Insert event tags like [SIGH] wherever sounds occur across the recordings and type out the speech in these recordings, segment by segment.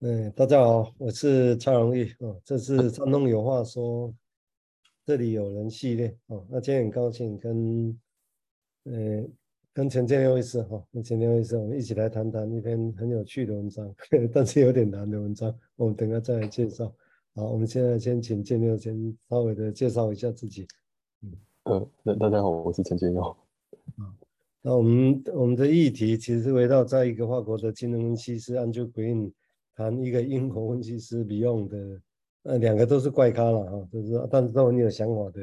嗯，大家好，我是蔡荣玉哦。这是山东有话说，这里有人系列哦。那今天很高兴跟呃跟陈建佑医师哈，跟陈建佑医师我们一起来谈谈一篇很有趣的文章，呵 [LAUGHS] 呵但是有点难的文章。我们等下再来介绍。好，我们现在先请建佑先稍微的介绍一下自己。嗯，呃，那大家好，我是陈建佑。啊，那我们我们的议题其实是围绕在一个法国的金融分析师 Andrew Green。谈一个英国分析师 Beyond 的，呃，两个都是怪咖了哈，就是但是都很有想法的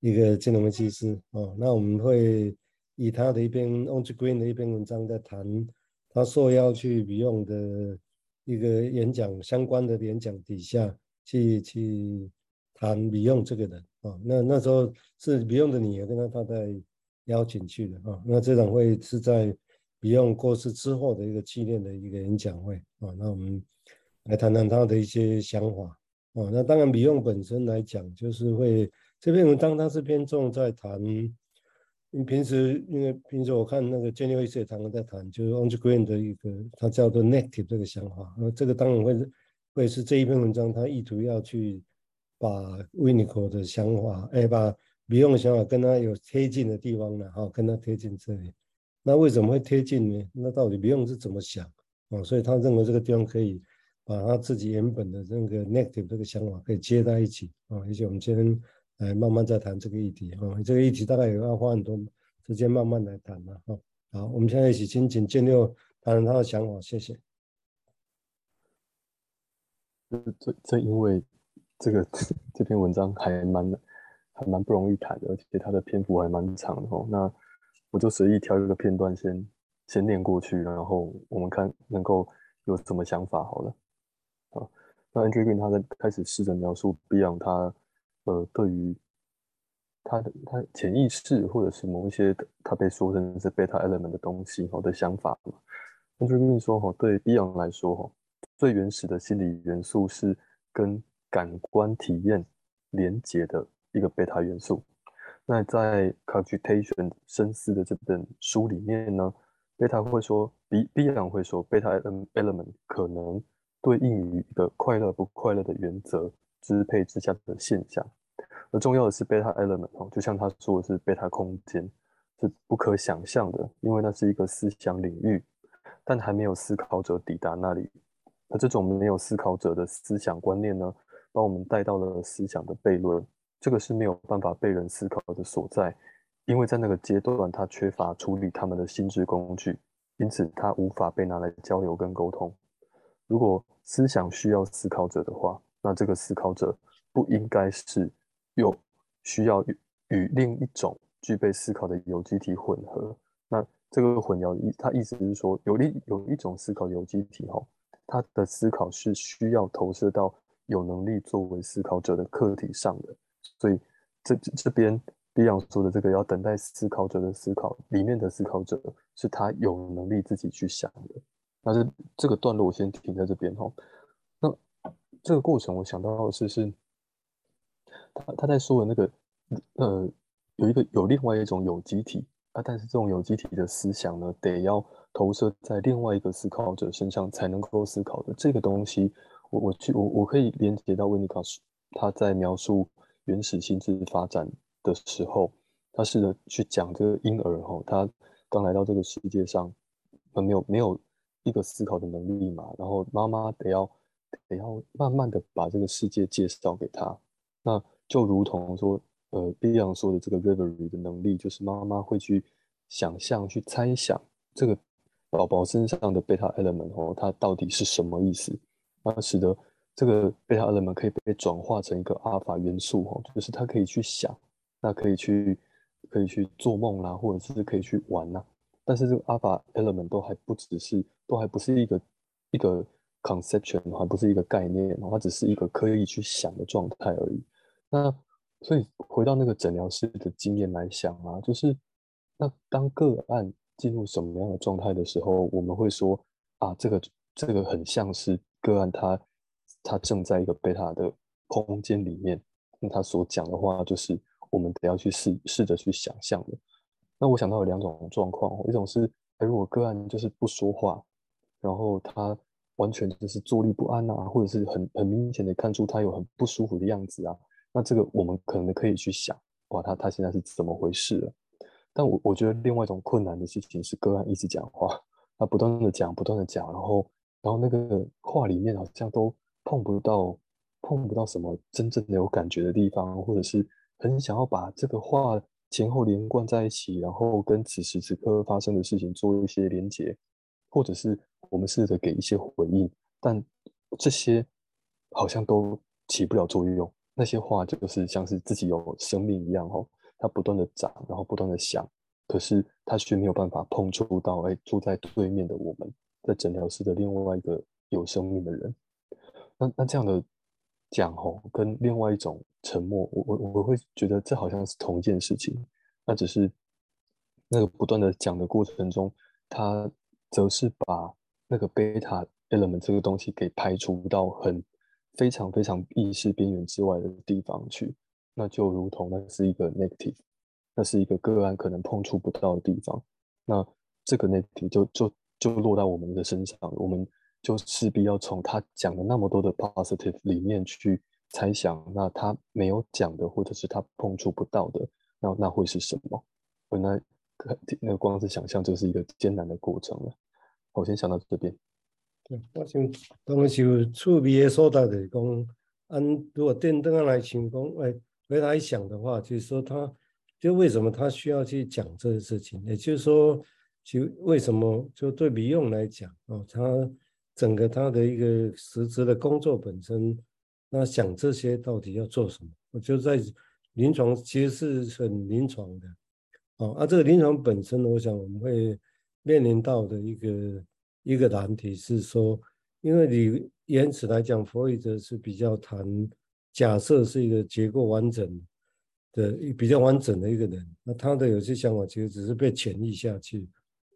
一个金融分析师哦。那我们会以他的一篇 Andrew Green 的一篇文章在谈他受邀去 Beyond 的一个演讲相关的演讲底下去去谈 Beyond 这个人啊。那那时候是 Beyond 的女儿跟他太太邀请去的啊。那这场会是在。Beyond 过世之后的一个纪念的一个演讲会啊，那我们来谈谈他的一些想法啊。那当然，Beyond 本身来讲，就是会这篇文章它是偏重在谈，你平时因为平时我看那个 Jenny 医师也常常在谈，就是 o n Green 的一个他叫做 Native 这个想法，那这个当然会是会是这一篇文章他意图要去把 Vinnico 的想法，哎，把 Beyond 的想法跟他有贴近的地方呢，哈，跟他贴近这里。那为什么会贴近呢？那到底 Beyond 是怎么想啊？所以他认为这个地方可以把他自己原本的这个 negative 这个想法可以接在一起啊。而且我们今天来慢慢再谈这个议题啊。这个议题大概也要花很多时间慢慢来谈了哈。好，我们现在一起请请建六谈谈他的想法，谢谢。这这因为这个这篇文章还蛮还蛮不容易谈的，而且它的篇幅还蛮长的哦。那我就随意挑一个片段先先念过去，然后我们看能够有什么想法好了。啊，那 Andrew Green 他在开始试着描述 Beyond 他呃对于他的他潜意识或者是某一些他被说成是 beta element 的东西好的想法嘛。Andrew Green 说哈，对 Beyond 来说哈，最原始的心理元素是跟感官体验连接的一个 beta 元素。那在 Cogitation 深思的这本书里面呢，贝塔会说，Beyond 会说贝塔 element 可能对应于一个快乐不快乐的原则支配之下的现象。而重要的是贝塔 element 哦，就像他说的是贝塔空间是不可想象的，因为那是一个思想领域，但还没有思考者抵达那里。而这种没有思考者的思想观念呢，把我们带到了思想的悖论。这个是没有办法被人思考的所在，因为在那个阶段，他缺乏处理他们的心智工具，因此他无法被拿来交流跟沟通。如果思想需要思考者的话，那这个思考者不应该是有需要与与另一种具备思考的有机体混合。那这个混淆意，他意思是说，有另有一种思考有机体哈，他的思考是需要投射到有能力作为思考者的客体上的。所以这这边 b e y o n 说的这个要等待思考者的思考，里面的思考者是他有能力自己去想的。但是这个段落我先停在这边哈。那这个过程我想到的是是，他他在说的那个呃，有一个有另外一种有机体啊，但是这种有机体的思想呢，得要投射在另外一个思考者身上才能够思考的这个东西，我我去我我可以连接到 Winnicott 他在描述。原始心智发展的时候，他试着去讲这个婴儿哈，他刚来到这个世界上，没有没有一个思考的能力嘛，然后妈妈得要得要慢慢的把这个世界介绍给他，那就如同说，呃，Beyond 说的这个 Reverie 的能力，就是妈妈会去想象、去猜想这个宝宝身上的 Beta Element 哦，它到底是什么意思，那使得。这个贝塔 element 可以被转化成一个阿尔法元素哦，就是它可以去想，那可以去可以去做梦啦，或者是可以去玩呐。但是这个阿尔法 element 都还不只是，都还不是一个一个 conception，还不是一个概念，它只是一个可以去想的状态而已。那所以回到那个诊疗室的经验来想啊，就是那当个案进入什么样的状态的时候，我们会说啊，这个这个很像是个案它。他正在一个贝塔的空间里面，那他所讲的话就是我们得要去试试着去想象的。那我想到有两种状况，一种是，哎，如果个案就是不说话，然后他完全就是坐立不安啊，或者是很很明显的看出他有很不舒服的样子啊，那这个我们可能可以去想，哇，他他现在是怎么回事了？但我我觉得另外一种困难的事情是个案一直讲话，他不断的讲，不断的讲，然后然后那个话里面好像都碰不到碰不到什么真正的有感觉的地方，或者是很想要把这个话前后连贯在一起，然后跟此时此刻发生的事情做一些连结，或者是我们试着给一些回应，但这些好像都起不了作用。那些话就是像是自己有生命一样哦。它不断的长，然后不断的想，可是它却没有办法碰触到，哎，住在对面的我们，在诊疗室的另外一个有生命的人。那那这样的讲吼，跟另外一种沉默，我我我会觉得这好像是同一件事情。那只是那个不断的讲的过程中，他则是把那个贝塔 element 这个东西给排除到很非常非常意识边缘之外的地方去。那就如同那是一个 negative，那是一个个案可能碰触不到的地方，那这个 negative 就就就落到我们的身上，我们就势必要从他讲了那么多的 positive 里面去猜想，那他没有讲的或者是他碰触不到的，那那会是什么？那那光是想象就是一个艰难的过程了。我先想到这边。对，我想当时趣味的所在就是讲，按如果电灯来想讲，哎。回来想的话，就是说他，就为什么他需要去讲这个事情？也就是说，就为什么就对比用来讲哦，他整个他的一个实质的工作本身，那想这些到底要做什么？我就在临床其实是很临床的，哦，啊，这个临床本身，我想我们会面临到的一个一个难题是说，因为你原始来讲，弗洛伊德是比较谈。假设是一个结构完整的、比较完整的一个人，那他的有些想法其实只是被潜抑下去，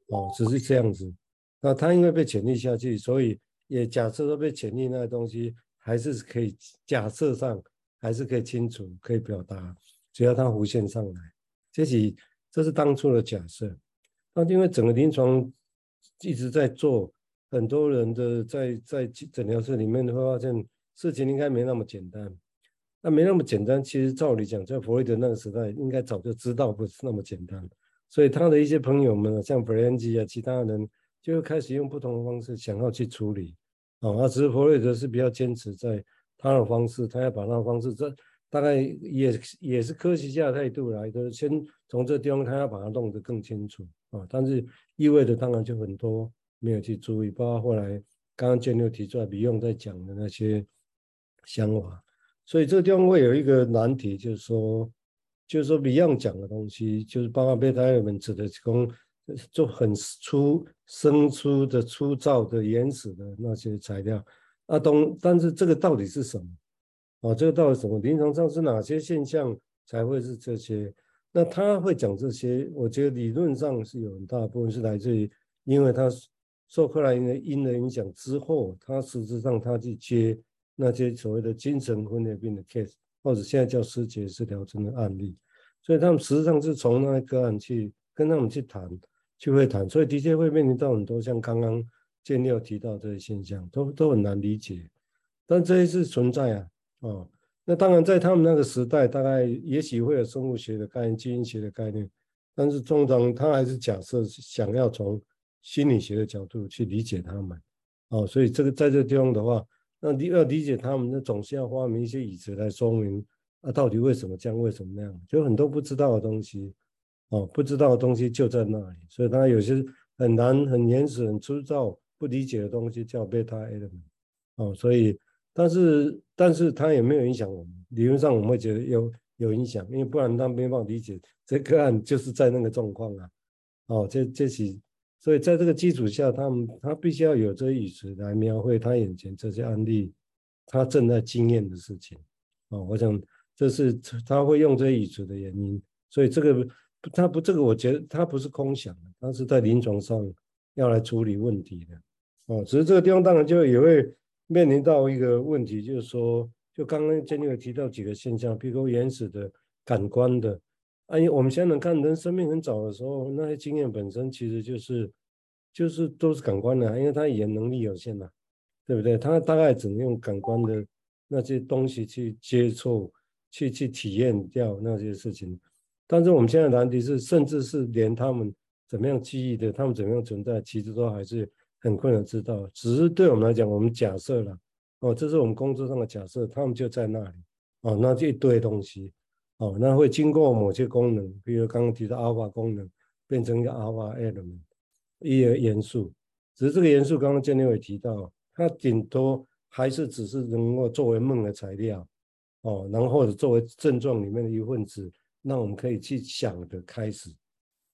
哦，只是这样子。那他因为被潜抑下去，所以也假设说被潜抑那个东西还是可以，假设上还是可以清楚、可以表达，只要它浮现上来。这是这是当初的假设。那因为整个临床一直在做，很多人的在在诊疗室里面会发现事情应该没那么简单。那没那么简单，其实照理讲，在弗洛伊德那个时代，应该早就知道不是那么简单。所以他的一些朋友们，像弗兰基啊，其他人，就开始用不同的方式想要去处理。啊，那只是弗洛伊德是比较坚持在他的方式，他要把那个方式，这大概也也是科学家的态度来的。先从这地方，他要把它弄得更清楚啊。但是意味着当然就很多没有去注意，包括后来刚刚建六提出来，比用在讲的那些想法。所以这地方会有一个难题，就是说，就是说 Beyond 讲的东西，就是包括被他们指的供，就很粗、生粗的、粗糙的、原始的那些材料。啊，东，但是这个到底是什么？啊，这个到底什么？临床上是哪些现象才会是这些？那他会讲这些，我觉得理论上是有很大部分是来自于，因为他受克莱因的因的影响之后，他实质上他去接。那些所谓的精神分裂病的 case，或者现在叫失觉失调症的案例，所以他们实际上是从那个案去跟他们去谈，去会谈，所以的确会面临到很多像刚刚建六提到这些现象，都都很难理解，但这些是存在啊，哦，那当然在他们那个时代，大概也许会有生物学的概念、基因学的概念，但是通常他还是假设想要从心理学的角度去理解他们，哦，所以这个在这地方的话。那你要理解他们，那总是要发明一些椅子来说明啊，到底为什么这样，为什么那样，就很多不知道的东西，哦，不知道的东西就在那里，所以他有些很难、很原始、很粗糙、不理解的东西叫 beta element，哦，所以但是但是它也没有影响我们，理论上我们会觉得有有影响，因为不然他没办法理解这个案就是在那个状况啊，哦，这这是。所以在这个基础下，他们他必须要有这语词来描绘他眼前这些案例，他正在经验的事情。哦，我想这是他会用这些语词的原因。所以这个他不，这个我觉得他不是空想的，他是在临床上要来处理问题的。哦，只是这个地方当然就也会面临到一个问题，就是说，就刚刚建立有提到几个现象，比如说原始的感官的。啊，我们现在能看人生命很早的时候，那些经验本身其实就是，就是都是感官的，因为他语言能力有限嘛。对不对？他大概只能用感官的那些东西去接触、去去体验掉那些事情。但是我们现在的难题是，甚至是连他们怎么样记忆的，他们怎么样存在，其实都还是很困难知道。只是对我们来讲，我们假设了哦，这是我们工作上的假设，他们就在那里哦，那这一堆东西哦，那会经过某些功能，比如刚刚提到 alpha 功能，变成一个 alpha element 一个元素。只是这个元素，刚刚建立伟提到，它顶多还是只是能够作为梦的材料哦，然后或者作为症状里面的一份子。那我们可以去想的开始，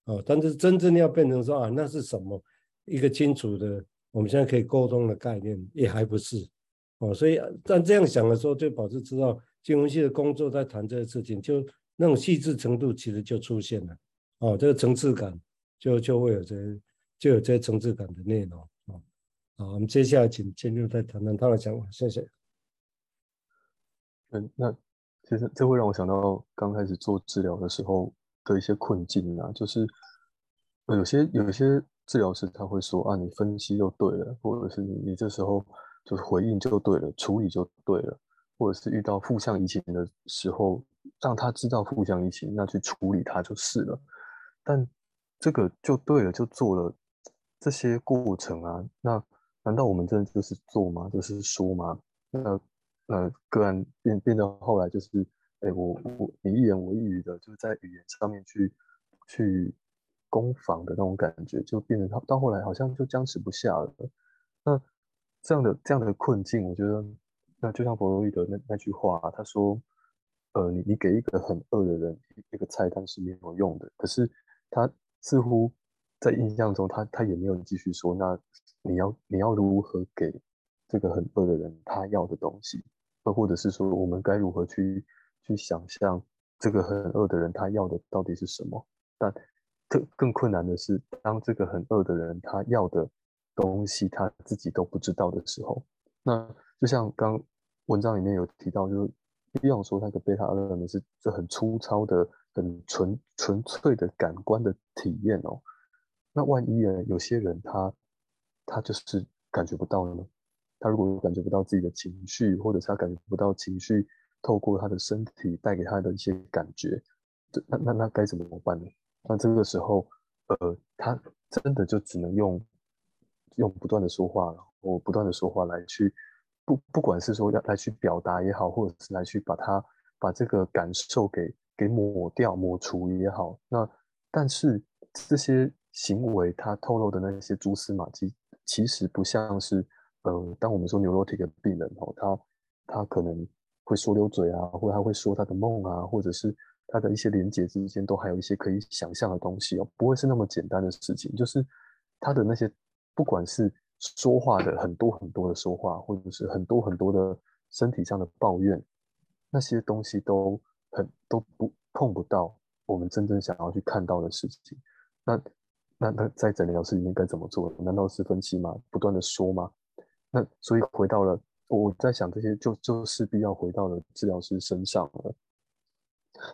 哦，但是真正要变成说啊，那是什么一个清楚的，我们现在可以沟通的概念，也还不是，哦，所以但这样想的时候，就保持知道金融系的工作在谈这个事情，就那种细致程度其实就出现了，哦，这个层次感就就会有这就有这层次感的内容，哦，好，我们接下来请建六再谈谈他的想法，谢谢。嗯，那。其实这会让我想到刚开始做治疗的时候的一些困境啊，就是有些有些治疗师他会说啊，你分析就对了，或者是你你这时候就是回应就对了，处理就对了，或者是遇到负向移情的时候，让他知道负向移情，那去处理它就是了。但这个就对了，就做了这些过程啊，那难道我们真的就是做吗？就是说吗？那？呃，个案变变到后来就是，哎、我我你一言我一语的，就是在语言上面去去攻防的那种感觉，就变成到到后来好像就僵持不下了。那这样的这样的困境，我觉得，那就像弗洛伊德那那句话，他说，呃，你你给一个很饿的人一个菜单是没有用的，可是他似乎在印象中，他他也没有继续说，那你要你要如何给？这个很饿的人，他要的东西，或或者是说，我们该如何去去想象这个很饿的人他要的到底是什么？但更更困难的是，当这个很饿的人他要的东西他自己都不知道的时候，那就像刚文章里面有提到，就是比方说那个贝塔 element 是这很粗糙的、很纯纯粹的感官的体验哦。那万一呢，有些人他他就是感觉不到呢？他如果感觉不到自己的情绪，或者是他感觉不到情绪透过他的身体带给他的一些感觉，那那那该怎么办呢？那这个时候，呃，他真的就只能用用不断的说话，或不断的说话来去不不管是说要来去表达也好，或者是来去把他把这个感受给给抹掉、抹除也好。那但是这些行为他透露的那些蛛丝马迹，其实不像是。呃，当我们说 neurotic 的病人哦，他他可能会说溜嘴啊，或者他会说他的梦啊，或者是他的一些连结之间都还有一些可以想象的东西哦，不会是那么简单的事情。就是他的那些，不管是说话的很多很多的说话，或者是很多很多的身体上的抱怨，那些东西都很都不碰不到我们真正想要去看到的事情。那那那在诊疗室里面该怎么做？难道是分析吗？不断的说吗？那所以回到了，我在想这些就就势必要回到了治疗师身上了。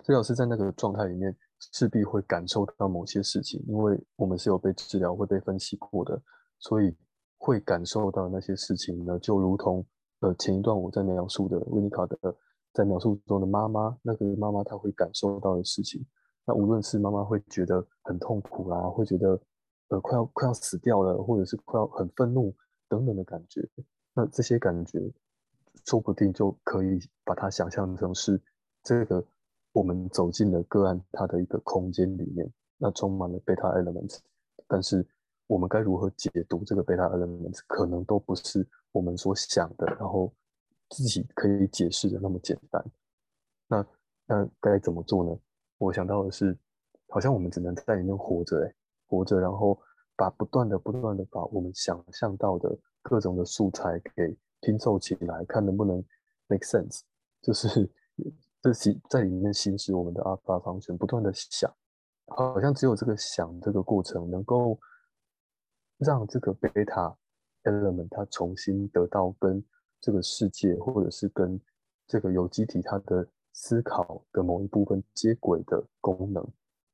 治疗师在那个状态里面势必会感受到某些事情，因为我们是有被治疗、会被分析过的，所以会感受到那些事情呢，就如同呃前一段我在描述的维尼卡的在描述中的妈妈，那个妈妈她会感受到的事情。那无论是妈妈会觉得很痛苦啊，会觉得呃快要快要死掉了，或者是快要很愤怒。等等的感觉，那这些感觉说不定就可以把它想象成是这个我们走进了个案它的一个空间里面，那充满了贝塔 elements，但是我们该如何解读这个贝塔 elements，可能都不是我们所想的，然后自己可以解释的那么简单。那那该怎么做呢？我想到的是，好像我们只能在里面活着，哎，活着，然后。把不断的、不断的把我们想象到的各种的素材给拼凑起来，看能不能 make sense，就是这行在里面行使我们的 alpha function，不断的想，好像只有这个想这个过程，能够让这个 beta element 它重新得到跟这个世界，或者是跟这个有机体它的思考的某一部分接轨的功能，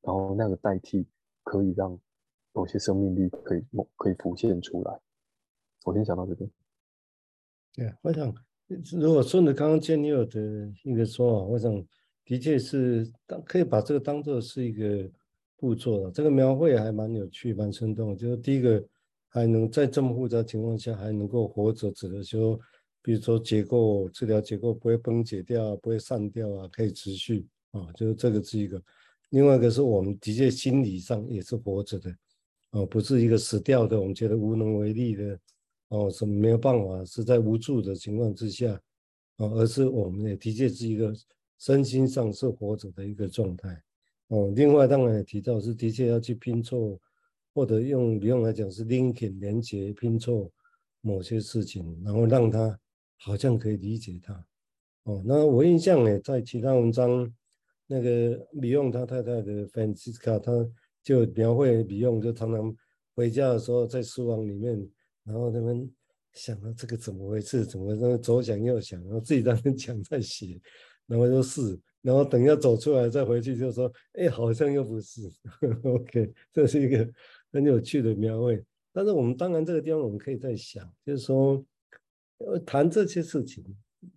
然后那个代替可以让。某些生命力可以某可以浮现出来。我先想到这边。对，我想如果顺着刚刚建立的一个说法，我想的确是当可以把这个当做是一个步骤了。这个描绘还蛮有趣，蛮生动。就是第一个还能在这么复杂情况下还能够活着，指的说，比如说结构治疗结构不会崩解掉，不会散掉啊，可以持续啊，就是这个是一个。另外一个是我们的确心理上也是活着的，哦，不是一个死掉的，我们觉得无能为力的，哦，什么没有办法，是在无助的情况之下，哦，而是我们也的确是一个身心上是活着的一个状态，哦，另外当然也提到是的确要去拼凑，或者用用来讲是 linking 连接拼凑某些事情，然后让他好像可以理解他，哦，那我印象呢，在其他文章。那个米用他太太的 Francisca，他就描绘笔用，就常常回家的时候在书房里面，然后他们想到这个怎么回事，怎么那左想右想，然后自己在那讲在写，然后就是，然后等要走出来再回去就说，哎，好像又不是。[LAUGHS] OK，这是一个很有趣的描绘。但是我们当然这个地方我们可以再想，就是说，谈这些事情，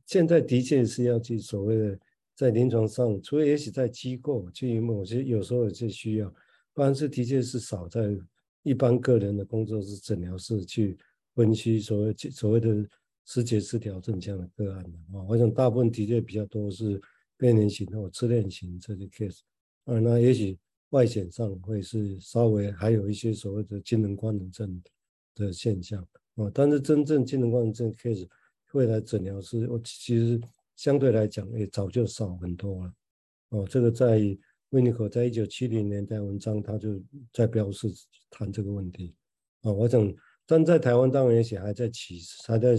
现在的确是要去所谓的。在临床上，除了也许在机构，就有某些有时候有些需要，不然是的确是少在一般个人的工作室、诊疗室去分析所谓所谓的思觉失调症这样的个案的啊。我想大部分的确比较多是边缘型或自恋型这些 case，啊，那也许外显上会是稍微还有一些所谓的机能官能症的现象啊，但是真正机能官能症 case 会来诊疗室，我其实。相对来讲，也早就少很多了。哦，这个在温尼可在一九七零年代文章，他就在标示谈这个问题。啊，我想，但在台湾当然也许还在起，还在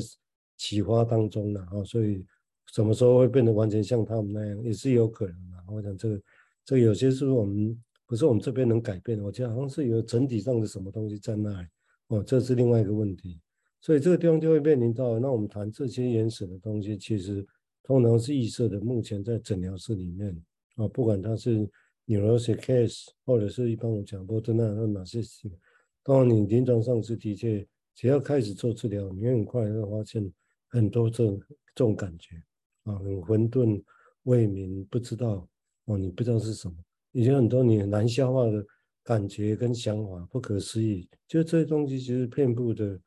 启发当中呢。啊，所以什么时候会变得完全像他们那样，也是有可能的。我想这个，这有些是我们不是我们这边能改变的。我觉得好像是有整体上的什么东西在那里。哦，这是另外一个问题。所以这个地方就会面临到，那我们谈这些原始的东西，其实。通常是预设的，目前在诊疗室里面啊，不管它是 neurosis case 或者是一般我讲过的那那哪些事，当然你临床上是的确，只要开始做治疗，你很快会发现很多这种这种感觉啊，很混沌、未明、不知道哦，你不知道是什么，以前很多你很难消化的感觉跟想法，不可思议，就这些东西其实遍布的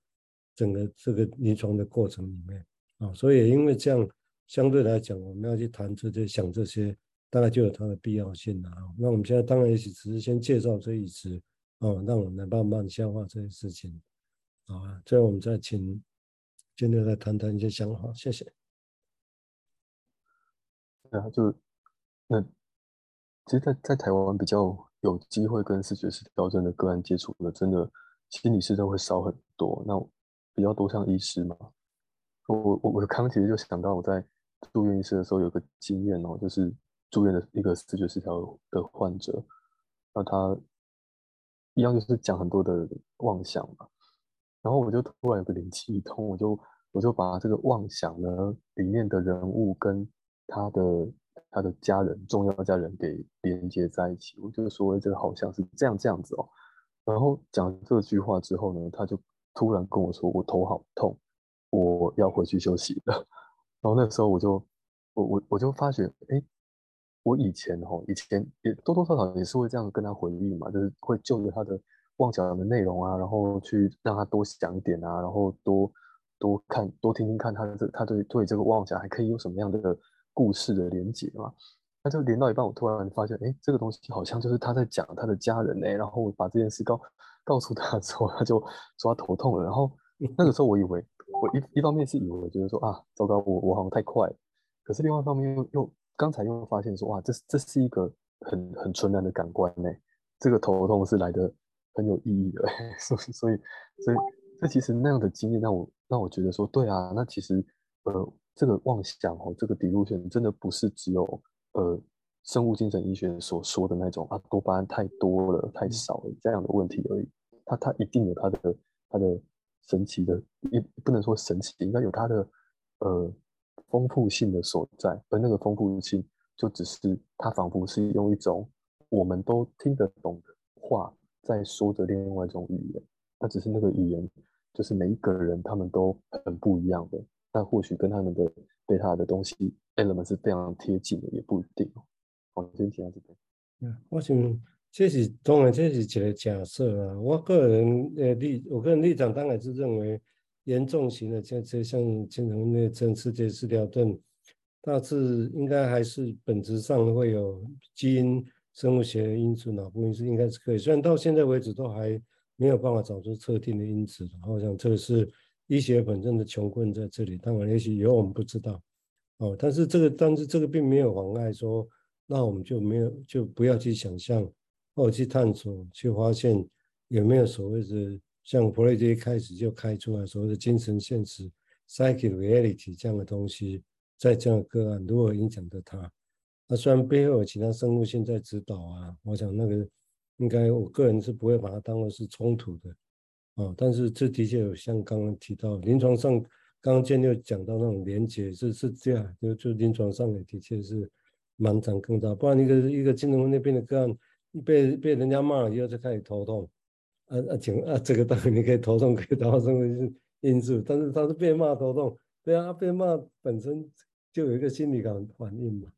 整个这个临床的过程里面啊，所以因为这样。相对来讲，我们要去谈这些、想这些，大概就有它的必要性了。那我们现在当然也许只是先介绍这一支，哦，让我们来慢慢消化这些事情，好啊。最后我们再请今天来谈谈一些想法，谢谢。对啊，就那其实在，在台湾比较有机会跟视觉失调症的个案接触的，真的心理师都会少很多。那比较多像医师嘛，我我我刚其实就想到我在。住院医师的时候有个经验哦，就是住院的一个视觉失调的患者，那他一样就是讲很多的妄想嘛，然后我就突然有个灵机一通，我就我就把这个妄想呢里面的人物跟他的他的家人重要家人给连接在一起，我就说这个好像是这样这样子哦，然后讲这句话之后呢，他就突然跟我说我头好痛，我要回去休息了。[LAUGHS] 然后那时候我就，我我我就发觉，哎，我以前吼，以前也多多少少也是会这样跟他回忆嘛，就是会就着他的妄想的内容啊，然后去让他多想一点啊，然后多多看多听听看他的这他对对这个妄想还可以有什么样的故事的连结嘛。那就连到一半，我突然发现，哎，这个东西好像就是他在讲他的家人呢。然后我把这件事告告诉他之后，他就说他头痛了。然后那个时候我以为。我一一方面是以为我觉得说啊，糟糕，我我好像太快了，可是另外一方面又又刚才又发现说哇，这这是一个很很纯然的感官呢，这个头痛是来的很有意义的，[LAUGHS] 所以所以所以这其实那样的经验让我让我觉得说，对啊，那其实呃这个妄想哦，这个 delusion 真的不是只有呃生物精神医学所说的那种啊多巴胺太多了太少了这样的问题而已，它它一定有它的它的。神奇的，也不能说神奇，应该有它的呃丰富性的所在，而那个丰富性就只是它仿佛是用一种我们都听得懂的话在说着另外一种语言，那只是那个语言就是每一个人他们都很不一样的，那或许跟他们的对他的东西 element 是非常贴近的，也不一定。好，先提到这边。嗯，我想这是当然这是一个假设啊。我个人呃立，我个人立场当然是认为严重型的这这像精神分裂症、世界失调症，大致应该还是本质上会有基因、生物学的因素，脑部因素应该是可以。虽然到现在为止都还没有办法找出特定的因子，我想这个是医学本身的穷困在这里。当然，也许以后我们不知道哦，但是这个但是这个并没有妨碍说，那我们就没有就不要去想象或者去探索，去发现有没有所谓的像弗雷德一开始就开出来所谓的精神现实 （psychic reality） 这样的东西，在这样的个案如何影响到他？那虽然背后有其他生物性在指导啊，我想那个应该我个人是不会把它当做是冲突的啊。但是这的确有像刚刚提到临床上，刚刚建六讲到那种连接是是这样，就就临床上也的确是蛮长更大。不然一个一个精神分裂病的个案被被人家骂了以后就开始头痛，啊啊请啊这个当然你可以头痛可以达到生物因素，但是他是被骂头痛，对啊，被骂本身就有一个心理感反应嘛。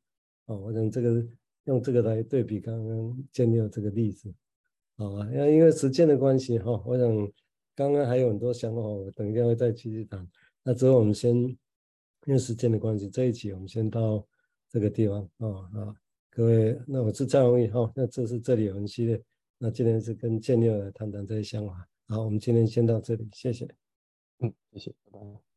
哦，我想这个用这个来对比刚刚建立这个例子，好啊，因为时间的关系哈，我想刚刚还有很多想法，我等一下会再继续谈。那之后我们先因为时间的关系，这一集我们先到这个地方啊啊，各位，那我是蔡弘毅哈，那这是这里有人系列，那今天是跟建六来谈谈这些想法，好，我们今天先到这里，谢谢，嗯，谢谢，拜拜。